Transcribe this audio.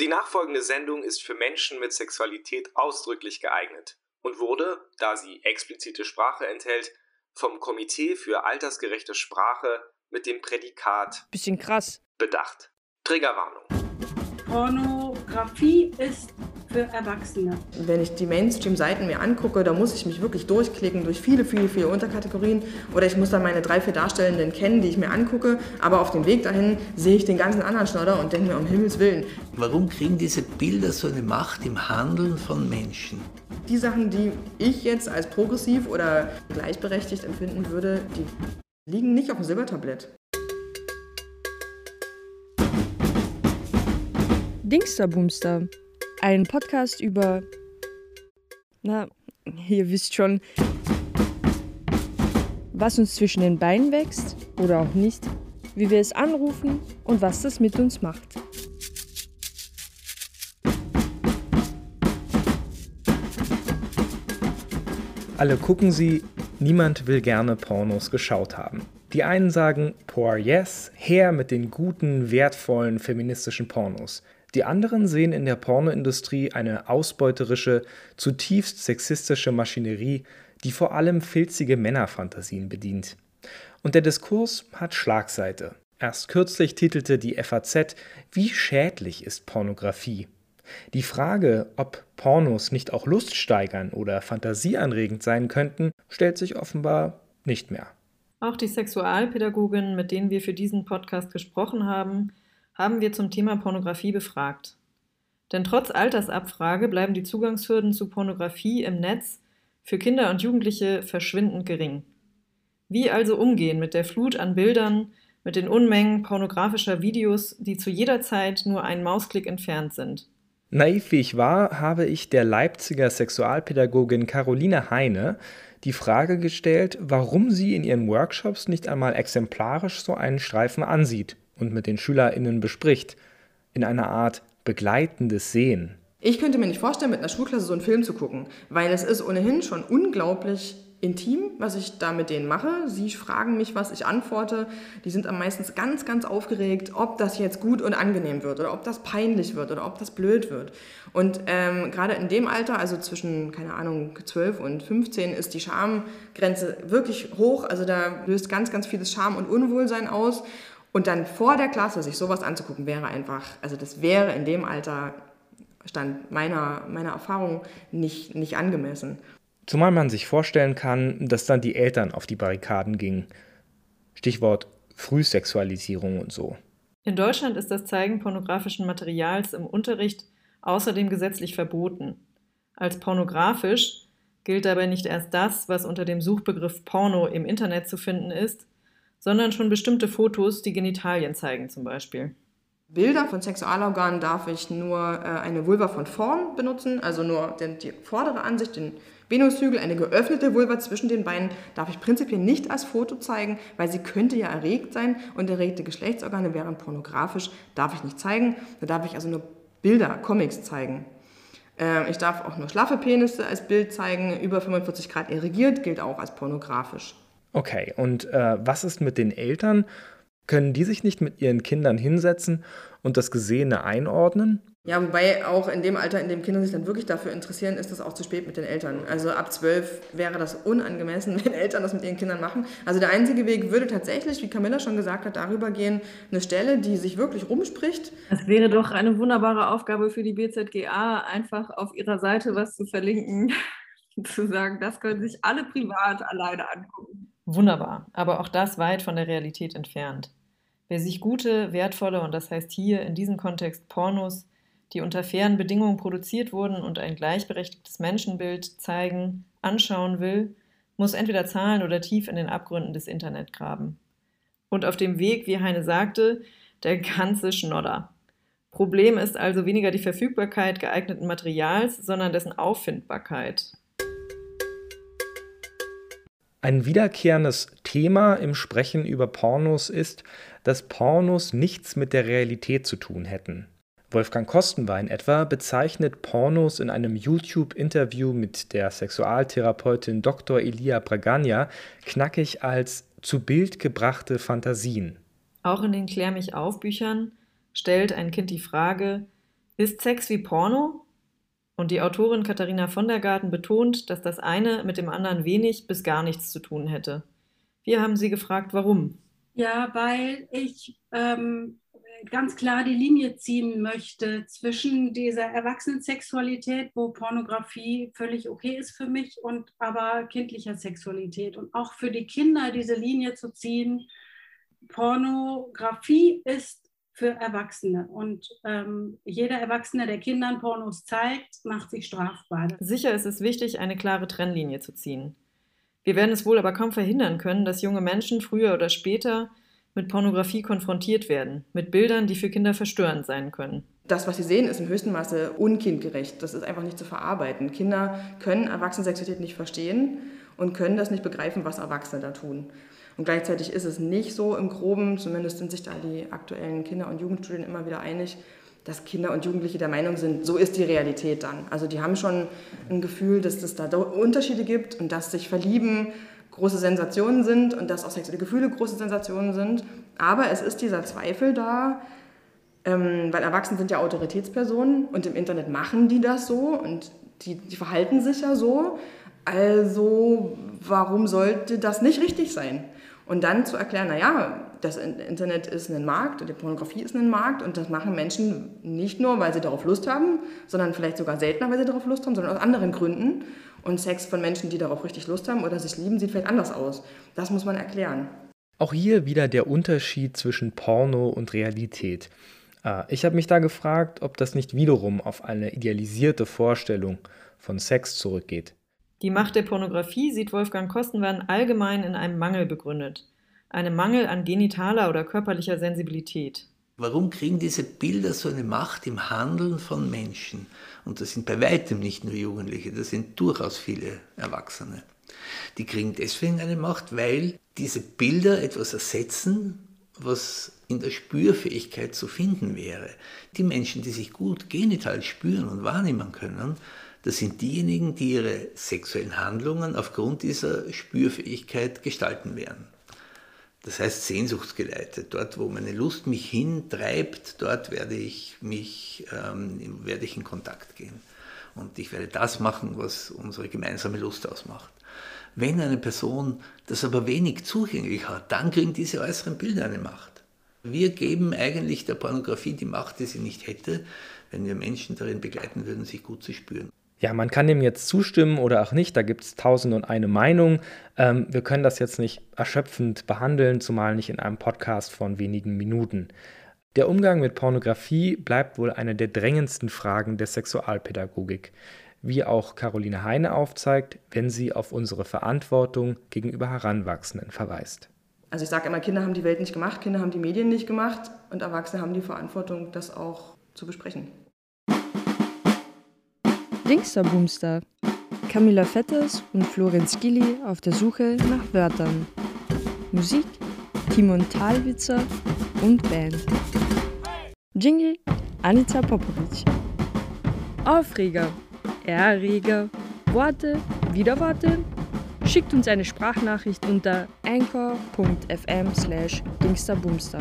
Die nachfolgende Sendung ist für Menschen mit Sexualität ausdrücklich geeignet und wurde, da sie explizite Sprache enthält, vom Komitee für altersgerechte Sprache mit dem Prädikat Bisschen krass. bedacht. Triggerwarnung. Pornografie ist für Erwachsene. Wenn ich die Mainstream-Seiten mir angucke, da muss ich mich wirklich durchklicken durch viele, viele, viele Unterkategorien. Oder ich muss dann meine drei, vier Darstellenden kennen, die ich mir angucke. Aber auf dem Weg dahin sehe ich den ganzen anderen Schnodder und denke mir, um Himmels Willen. Warum kriegen diese Bilder so eine Macht im Handeln von Menschen? Die Sachen, die ich jetzt als progressiv oder gleichberechtigt empfinden würde, die liegen nicht auf dem Silbertablett. Dingster Boomster. Ein Podcast über. Na, ihr wisst schon. Was uns zwischen den Beinen wächst oder auch nicht, wie wir es anrufen und was das mit uns macht. Alle gucken sie, niemand will gerne Pornos geschaut haben. Die einen sagen, Por yes, her mit den guten, wertvollen feministischen Pornos. Die anderen sehen in der Pornoindustrie eine ausbeuterische, zutiefst sexistische Maschinerie, die vor allem filzige Männerfantasien bedient. Und der Diskurs hat Schlagseite. Erst kürzlich titelte die FAZ, wie schädlich ist Pornografie? Die Frage, ob Pornos nicht auch Lust steigern oder fantasieanregend sein könnten, stellt sich offenbar nicht mehr. Auch die Sexualpädagoginnen, mit denen wir für diesen Podcast gesprochen haben, haben wir zum Thema Pornografie befragt. Denn trotz Altersabfrage bleiben die Zugangshürden zu Pornografie im Netz für Kinder und Jugendliche verschwindend gering. Wie also umgehen mit der Flut an Bildern, mit den Unmengen pornografischer Videos, die zu jeder Zeit nur einen Mausklick entfernt sind? Naiv wie ich war, habe ich der Leipziger Sexualpädagogin Caroline Heine die Frage gestellt, warum sie in ihren Workshops nicht einmal exemplarisch so einen Streifen ansieht und mit den SchülerInnen bespricht, in einer Art begleitendes Sehen. Ich könnte mir nicht vorstellen, mit einer Schulklasse so einen Film zu gucken, weil es ist ohnehin schon unglaublich intim, was ich da mit denen mache. Sie fragen mich was, ich antworte. Die sind am meisten ganz, ganz aufgeregt, ob das jetzt gut und angenehm wird oder ob das peinlich wird oder ob das blöd wird. Und ähm, gerade in dem Alter, also zwischen, keine Ahnung, 12 und 15, ist die Schamgrenze wirklich hoch. Also da löst ganz, ganz vieles Scham und Unwohlsein aus. Und dann vor der Klasse sich sowas anzugucken, wäre einfach, also das wäre in dem Alter, Stand meiner, meiner Erfahrung, nicht, nicht angemessen. Zumal man sich vorstellen kann, dass dann die Eltern auf die Barrikaden gingen. Stichwort Frühsexualisierung und so. In Deutschland ist das Zeigen pornografischen Materials im Unterricht außerdem gesetzlich verboten. Als pornografisch gilt dabei nicht erst das, was unter dem Suchbegriff Porno im Internet zu finden ist, sondern schon bestimmte Fotos, die Genitalien zeigen zum Beispiel. Bilder von Sexualorganen darf ich nur äh, eine Vulva von vorn benutzen, also nur den, die vordere Ansicht, den Venushügel, eine geöffnete Vulva zwischen den Beinen darf ich prinzipiell nicht als Foto zeigen, weil sie könnte ja erregt sein und erregte Geschlechtsorgane wären pornografisch, darf ich nicht zeigen. Da darf ich also nur Bilder, Comics zeigen. Äh, ich darf auch nur schlaffe Penisse als Bild zeigen, über 45 Grad irrigiert, gilt auch als pornografisch. Okay, und äh, was ist mit den Eltern? Können die sich nicht mit ihren Kindern hinsetzen und das Gesehene einordnen? Ja, wobei auch in dem Alter, in dem Kinder sich dann wirklich dafür interessieren, ist das auch zu spät mit den Eltern. Also ab zwölf wäre das unangemessen, wenn Eltern das mit ihren Kindern machen. Also der einzige Weg würde tatsächlich, wie Camilla schon gesagt hat, darüber gehen, eine Stelle, die sich wirklich rumspricht. Es wäre doch eine wunderbare Aufgabe für die BZGA, einfach auf ihrer Seite was zu verlinken, zu sagen, das können sich alle privat alleine angucken. Wunderbar, aber auch das weit von der Realität entfernt. Wer sich gute, wertvolle und das heißt hier in diesem Kontext Pornos, die unter fairen Bedingungen produziert wurden und ein gleichberechtigtes Menschenbild zeigen, anschauen will, muss entweder zahlen oder tief in den Abgründen des Internet graben. Und auf dem Weg, wie Heine sagte, der ganze Schnodder. Problem ist also weniger die Verfügbarkeit geeigneten Materials, sondern dessen Auffindbarkeit. Ein wiederkehrendes Thema im Sprechen über Pornos ist, dass Pornos nichts mit der Realität zu tun hätten. Wolfgang Kostenwein etwa bezeichnet Pornos in einem YouTube-Interview mit der Sexualtherapeutin Dr. Elia Bragagna knackig als zu Bild gebrachte Fantasien. Auch in den Klär mich auf Büchern stellt ein Kind die Frage, Ist Sex wie Porno? Und die Autorin Katharina von der Garten betont, dass das eine mit dem anderen wenig bis gar nichts zu tun hätte. Wir haben sie gefragt, warum. Ja, weil ich ähm, ganz klar die Linie ziehen möchte zwischen dieser Erwachsenensexualität, wo Pornografie völlig okay ist für mich, und aber kindlicher Sexualität. Und auch für die Kinder diese Linie zu ziehen, Pornografie ist für Erwachsene. Und ähm, jeder Erwachsene, der Kindern Pornos zeigt, macht sich strafbar. Sicher ist es wichtig, eine klare Trennlinie zu ziehen. Wir werden es wohl aber kaum verhindern können, dass junge Menschen früher oder später mit Pornografie konfrontiert werden, mit Bildern, die für Kinder verstörend sein können. Das, was sie sehen, ist im höchsten Maße unkindgerecht. Das ist einfach nicht zu verarbeiten. Kinder können Erwachsenensexualität nicht verstehen und können das nicht begreifen, was Erwachsene da tun. Und gleichzeitig ist es nicht so im Groben, zumindest sind sich da die aktuellen Kinder- und Jugendstudien immer wieder einig, dass Kinder und Jugendliche der Meinung sind, so ist die Realität dann. Also die haben schon ein Gefühl, dass es da Unterschiede gibt und dass sich Verlieben große Sensationen sind und dass auch sexuelle Gefühle große Sensationen sind. Aber es ist dieser Zweifel da, ähm, weil Erwachsene sind ja Autoritätspersonen und im Internet machen die das so und die, die verhalten sich ja so. Also warum sollte das nicht richtig sein? Und dann zu erklären, naja, das Internet ist ein Markt und die Pornografie ist ein Markt und das machen Menschen nicht nur, weil sie darauf Lust haben, sondern vielleicht sogar seltener, weil sie darauf Lust haben, sondern aus anderen Gründen. Und Sex von Menschen, die darauf richtig Lust haben oder sich lieben, sieht vielleicht anders aus. Das muss man erklären. Auch hier wieder der Unterschied zwischen Porno und Realität. Äh, ich habe mich da gefragt, ob das nicht wiederum auf eine idealisierte Vorstellung von Sex zurückgeht. Die Macht der Pornografie sieht Wolfgang Kostenwan allgemein in einem Mangel begründet. Einem Mangel an genitaler oder körperlicher Sensibilität. Warum kriegen diese Bilder so eine Macht im Handeln von Menschen? Und das sind bei weitem nicht nur Jugendliche, das sind durchaus viele Erwachsene. Die kriegen deswegen eine Macht, weil diese Bilder etwas ersetzen, was in der Spürfähigkeit zu finden wäre. Die Menschen, die sich gut genital spüren und wahrnehmen können, das sind diejenigen, die ihre sexuellen Handlungen aufgrund dieser Spürfähigkeit gestalten werden. Das heißt sehnsuchtsgeleitet. Dort, wo meine Lust mich hintreibt, dort werde ich, mich, ähm, werde ich in Kontakt gehen. Und ich werde das machen, was unsere gemeinsame Lust ausmacht. Wenn eine Person das aber wenig zugänglich hat, dann kriegen diese äußeren Bilder eine Macht. Wir geben eigentlich der Pornografie die Macht, die sie nicht hätte, wenn wir Menschen darin begleiten würden, sich gut zu spüren. Ja, man kann dem jetzt zustimmen oder auch nicht, da gibt es tausend und eine Meinung. Ähm, wir können das jetzt nicht erschöpfend behandeln, zumal nicht in einem Podcast von wenigen Minuten. Der Umgang mit Pornografie bleibt wohl eine der drängendsten Fragen der Sexualpädagogik, wie auch Caroline Heine aufzeigt, wenn sie auf unsere Verantwortung gegenüber Heranwachsenden verweist. Also ich sage immer, Kinder haben die Welt nicht gemacht, Kinder haben die Medien nicht gemacht und Erwachsene haben die Verantwortung, das auch zu besprechen. Linkster Boomster. Camilla Vetters und Florenz Gilli auf der Suche nach Wörtern. Musik Timon Thalwitzer und Band. Jingle Anita Popovic. Aufreger, Erreger, Worte, wieder Worte. Schickt uns eine Sprachnachricht unter anchor.fm slash dingsterboomster.